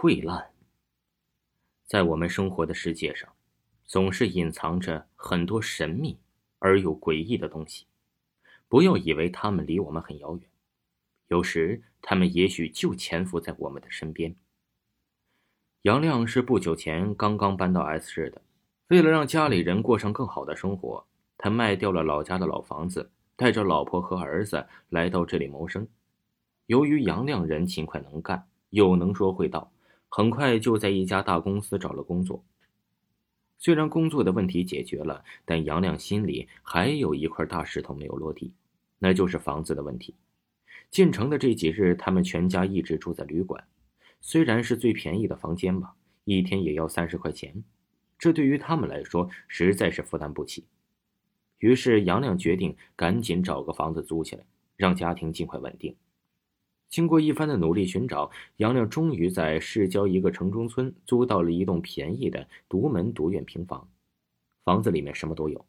溃烂。在我们生活的世界上，总是隐藏着很多神秘而又诡异的东西。不要以为他们离我们很遥远，有时他们也许就潜伏在我们的身边。杨亮是不久前刚刚搬到 S 市的，为了让家里人过上更好的生活，他卖掉了老家的老房子，带着老婆和儿子来到这里谋生。由于杨亮人勤快能干，又能说会道。很快就在一家大公司找了工作。虽然工作的问题解决了，但杨亮心里还有一块大石头没有落地，那就是房子的问题。进城的这几日，他们全家一直住在旅馆，虽然是最便宜的房间吧，一天也要三十块钱，这对于他们来说实在是负担不起。于是杨亮决定赶紧找个房子租起来，让家庭尽快稳定。经过一番的努力寻找，杨亮终于在市郊一个城中村租到了一栋便宜的独门独院平房。房子里面什么都有，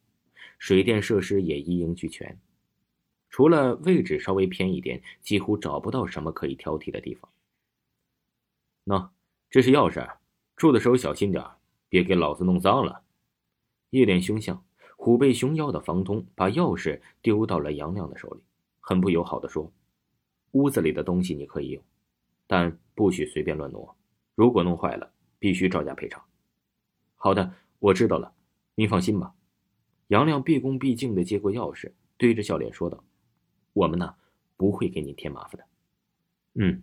水电设施也一应俱全，除了位置稍微偏一点，几乎找不到什么可以挑剔的地方。喏，这是钥匙，住的时候小心点别给老子弄脏了。一脸凶相、虎背熊腰的房东把钥匙丢到了杨亮的手里，很不友好的说。屋子里的东西你可以用，但不许随便乱挪。如果弄坏了，必须照价赔偿。好的，我知道了。您放心吧。杨亮毕恭毕敬的接过钥匙，对着笑脸说道：“我们呢，不会给您添麻烦的。”嗯，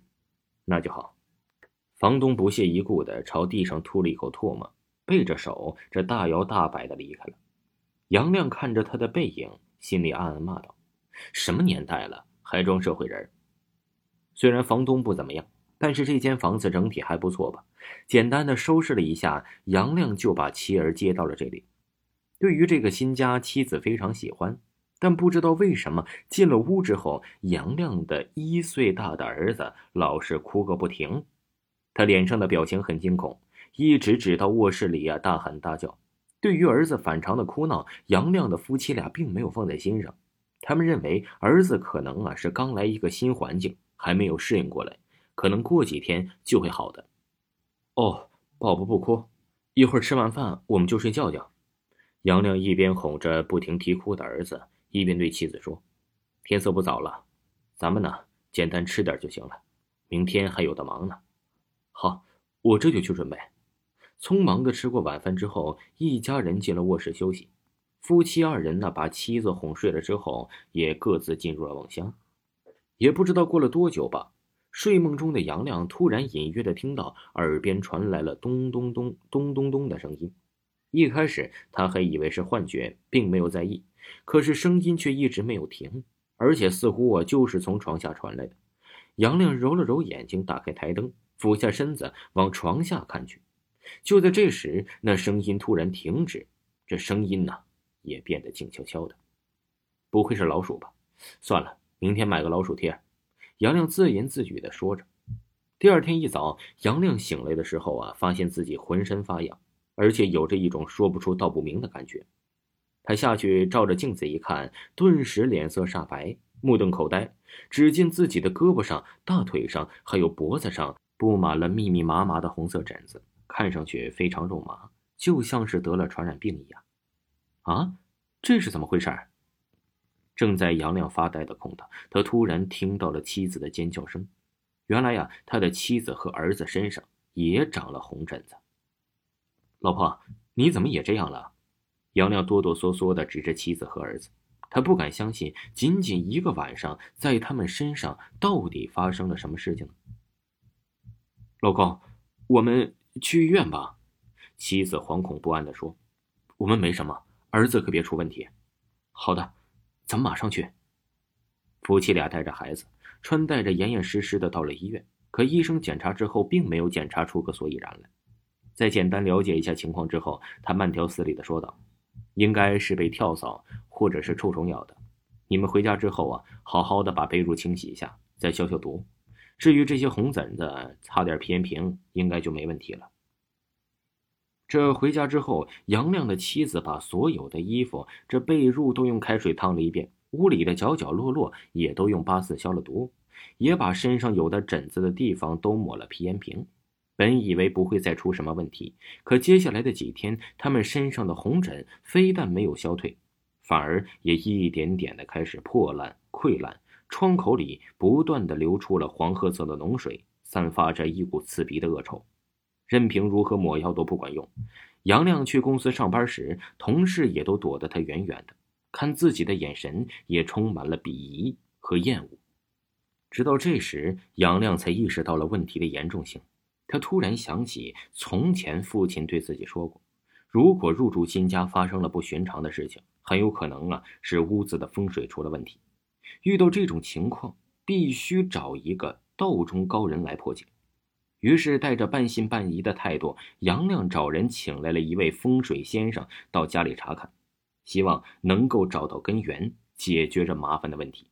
那就好。房东不屑一顾的朝地上吐了一口唾沫，背着手，这大摇大摆的离开了。杨亮看着他的背影，心里暗暗骂道：“什么年代了，还装社会人？”虽然房东不怎么样，但是这间房子整体还不错吧？简单的收拾了一下，杨亮就把妻儿接到了这里。对于这个新家，妻子非常喜欢，但不知道为什么进了屋之后，杨亮的一岁大的儿子老是哭个不停。他脸上的表情很惊恐，一直指到卧室里啊大喊大叫。对于儿子反常的哭闹，杨亮的夫妻俩并没有放在心上，他们认为儿子可能啊是刚来一个新环境。还没有适应过来，可能过几天就会好的。哦，宝宝不哭，一会儿吃完饭我们就睡觉觉。杨亮一边哄着不停啼哭的儿子，一边对妻子说：“天色不早了，咱们呢简单吃点就行了，明天还有的忙呢。”好，我这就去准备。匆忙的吃过晚饭之后，一家人进了卧室休息。夫妻二人呢把妻子哄睡了之后，也各自进入了梦乡。也不知道过了多久吧，睡梦中的杨亮突然隐约的听到耳边传来了咚咚咚咚咚咚的声音。一开始他还以为是幻觉，并没有在意，可是声音却一直没有停，而且似乎我就是从床下传来的。杨亮揉了揉眼睛，打开台灯，俯下身子往床下看去。就在这时，那声音突然停止，这声音呢也变得静悄悄的。不会是老鼠吧？算了。明天买个老鼠贴，杨亮自言自语的说着。第二天一早，杨亮醒来的时候啊，发现自己浑身发痒，而且有着一种说不出道不明的感觉。他下去照着镜子一看，顿时脸色煞白，目瞪口呆。只见自己的胳膊上、大腿上还有脖子上布满了密密麻麻的红色疹子，看上去非常肉麻，就像是得了传染病一样。啊，这是怎么回事？正在杨亮发呆的空档，他突然听到了妻子的尖叫声。原来呀，他的妻子和儿子身上也长了红疹子。老婆，你怎么也这样了？杨亮哆哆嗦嗦的指着妻子和儿子，他不敢相信，仅仅一个晚上，在他们身上到底发生了什么事情呢？老公，我们去医院吧。妻子惶恐不安的说：“我们没什么，儿子可别出问题。”好的。咱们马上去。夫妻俩带着孩子，穿戴着严严实实的到了医院。可医生检查之后，并没有检查出个所以然来。在简单了解一下情况之后，他慢条斯理的说道：“应该是被跳蚤或者是臭虫咬的。你们回家之后啊，好好的把被褥清洗一下，再消消毒。至于这些红疹子，擦点皮炎平，应该就没问题了。”这回家之后，杨亮的妻子把所有的衣服、这被褥都用开水烫了一遍，屋里的角角落落也都用八四消了毒，也把身上有的疹子的地方都抹了皮炎平。本以为不会再出什么问题，可接下来的几天，他们身上的红疹非但没有消退，反而也一点点的开始破烂溃烂，窗口里不断的流出了黄褐色的脓水，散发着一股刺鼻的恶臭。任凭如何抹药都不管用。杨亮去公司上班时，同事也都躲得他远远的，看自己的眼神也充满了鄙夷和厌恶。直到这时，杨亮才意识到了问题的严重性。他突然想起从前父亲对自己说过：“如果入住新家发生了不寻常的事情，很有可能啊是屋子的风水出了问题。遇到这种情况，必须找一个道中高人来破解。”于是，带着半信半疑的态度，杨亮找人请来了一位风水先生到家里查看，希望能够找到根源，解决这麻烦的问题。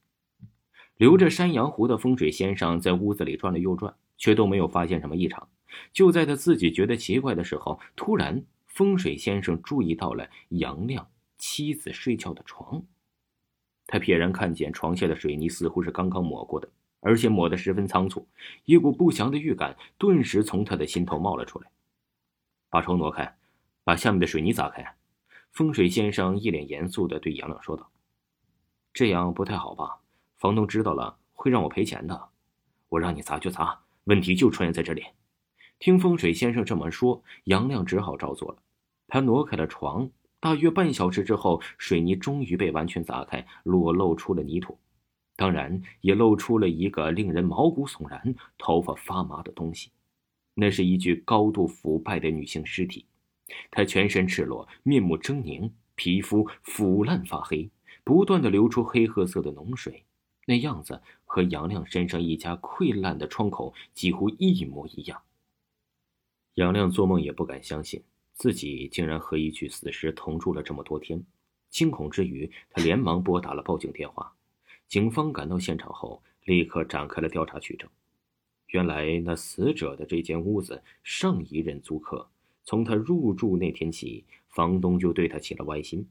留着山羊胡的风水先生在屋子里转了又转。却都没有发现什么异常。就在他自己觉得奇怪的时候，突然风水先生注意到了杨亮妻子睡觉的床。他瞥然看见床下的水泥似乎是刚刚抹过的，而且抹得十分仓促。一股不祥的预感顿时从他的心头冒了出来。把床挪开，把下面的水泥砸开。风水先生一脸严肃地对杨亮说道：“这样不太好吧？房东知道了会让我赔钱的。我让你砸就砸。”问题就出现在这里。听风水先生这么说，杨亮只好照做了。他挪开了床，大约半小时之后，水泥终于被完全砸开，裸露出了泥土，当然也露出了一个令人毛骨悚然、头发发麻的东西。那是一具高度腐败的女性尸体，她全身赤裸，面目狰狞，皮肤腐烂发黑，不断的流出黑褐色的脓水。那样子和杨亮身上一家溃烂的窗口几乎一模一样。杨亮做梦也不敢相信，自己竟然和一具死尸同住了这么多天。惊恐之余，他连忙拨打了报警电话。警方赶到现场后，立刻展开了调查取证。原来，那死者的这间屋子，上一任租客从他入住那天起，房东就对他起了歪心。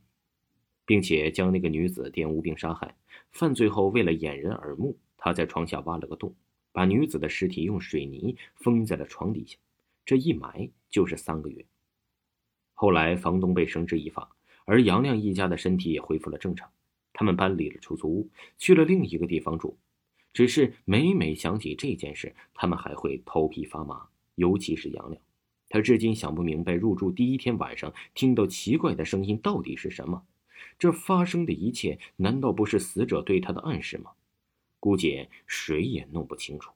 并且将那个女子玷污并杀害。犯罪后，为了掩人耳目，他在床下挖了个洞，把女子的尸体用水泥封在了床底下。这一埋就是三个月。后来，房东被绳之以法，而杨亮一家的身体也恢复了正常。他们搬离了出租屋，去了另一个地方住。只是每每想起这件事，他们还会头皮发麻。尤其是杨亮，他至今想不明白入住第一天晚上听到奇怪的声音到底是什么。这发生的一切，难道不是死者对他的暗示吗？估计谁也弄不清楚。